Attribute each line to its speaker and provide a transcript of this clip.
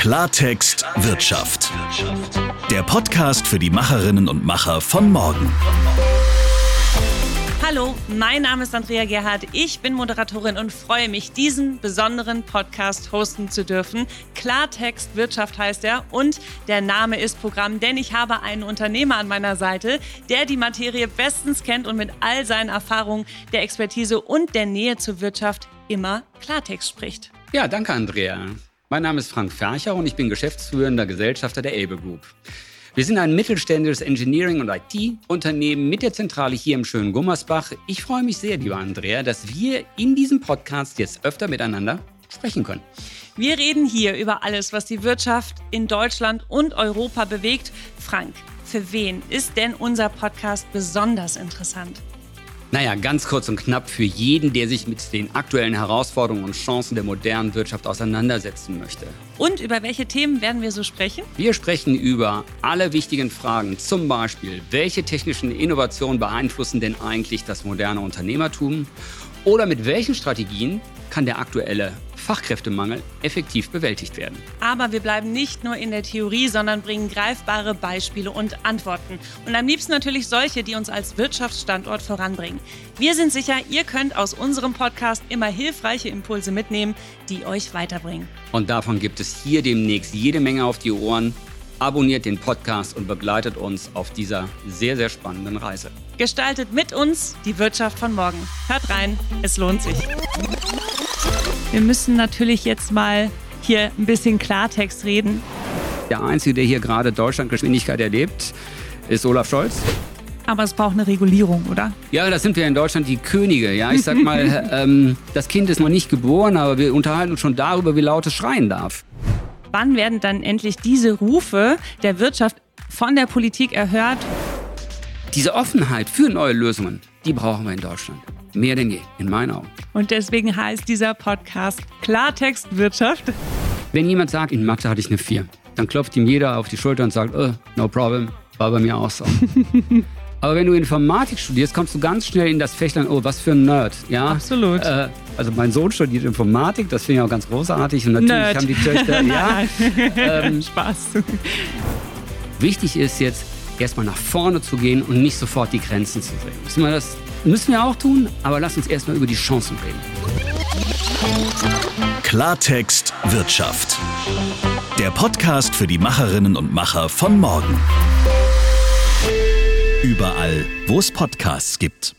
Speaker 1: Klartext Wirtschaft. Der Podcast für die Macherinnen und Macher von morgen.
Speaker 2: Hallo, mein Name ist Andrea Gerhardt. Ich bin Moderatorin und freue mich, diesen besonderen Podcast hosten zu dürfen. Klartext Wirtschaft heißt er und der Name ist Programm, denn ich habe einen Unternehmer an meiner Seite, der die Materie bestens kennt und mit all seinen Erfahrungen, der Expertise und der Nähe zur Wirtschaft immer Klartext spricht.
Speaker 3: Ja, danke, Andrea. Mein Name ist Frank Fercher und ich bin geschäftsführender Gesellschafter der Elbe Group. Wir sind ein mittelständisches Engineering- und IT-Unternehmen mit der Zentrale hier im schönen Gummersbach. Ich freue mich sehr, lieber Andrea, dass wir in diesem Podcast jetzt öfter miteinander sprechen können.
Speaker 2: Wir reden hier über alles, was die Wirtschaft in Deutschland und Europa bewegt. Frank, für wen ist denn unser Podcast besonders interessant?
Speaker 3: Naja, ganz kurz und knapp für jeden, der sich mit den aktuellen Herausforderungen und Chancen der modernen Wirtschaft auseinandersetzen möchte.
Speaker 2: Und über welche Themen werden wir so sprechen?
Speaker 3: Wir sprechen über alle wichtigen Fragen, zum Beispiel, welche technischen Innovationen beeinflussen denn eigentlich das moderne Unternehmertum? Oder mit welchen Strategien kann der aktuelle Fachkräftemangel effektiv bewältigt werden.
Speaker 2: Aber wir bleiben nicht nur in der Theorie, sondern bringen greifbare Beispiele und Antworten. Und am liebsten natürlich solche, die uns als Wirtschaftsstandort voranbringen. Wir sind sicher, ihr könnt aus unserem Podcast immer hilfreiche Impulse mitnehmen, die euch weiterbringen.
Speaker 3: Und davon gibt es hier demnächst jede Menge auf die Ohren. Abonniert den Podcast und begleitet uns auf dieser sehr, sehr spannenden Reise.
Speaker 2: Gestaltet mit uns die Wirtschaft von morgen. Hört rein, es lohnt sich. Wir müssen natürlich jetzt mal hier ein bisschen Klartext reden.
Speaker 3: Der Einzige, der hier gerade Deutschlandgeschwindigkeit erlebt, ist Olaf Scholz.
Speaker 2: Aber es braucht eine Regulierung, oder?
Speaker 3: Ja, da sind wir in Deutschland die Könige. Ja, ich sag mal, ähm, das Kind ist noch nicht geboren, aber wir unterhalten uns schon darüber, wie laut es schreien darf.
Speaker 2: Wann werden dann endlich diese Rufe der Wirtschaft von der Politik erhört?
Speaker 3: Diese Offenheit für neue Lösungen, die brauchen wir in Deutschland. Mehr denn je, in meinen Augen.
Speaker 2: Und deswegen heißt dieser Podcast Klartext Wirtschaft.
Speaker 3: Wenn jemand sagt, in Mathe hatte ich eine 4, dann klopft ihm jeder auf die Schulter und sagt, oh, no problem, war bei mir auch so. Aber wenn du Informatik studierst, kommst du ganz schnell in das Fächlein, oh, was für ein Nerd. Ja?
Speaker 2: Absolut.
Speaker 3: Äh, also mein Sohn studiert Informatik, das finde ich auch ganz großartig. Und natürlich
Speaker 2: Nerd.
Speaker 3: haben die Töchter, ja.
Speaker 2: ähm, Spaß.
Speaker 3: Wichtig ist jetzt, erstmal nach vorne zu gehen und nicht sofort die Grenzen zu sehen. Müssen wir das müssen wir auch tun, aber lass uns erstmal über die Chancen reden.
Speaker 1: Klartext Wirtschaft. Der Podcast für die Macherinnen und Macher von morgen. Überall, wo es Podcasts gibt.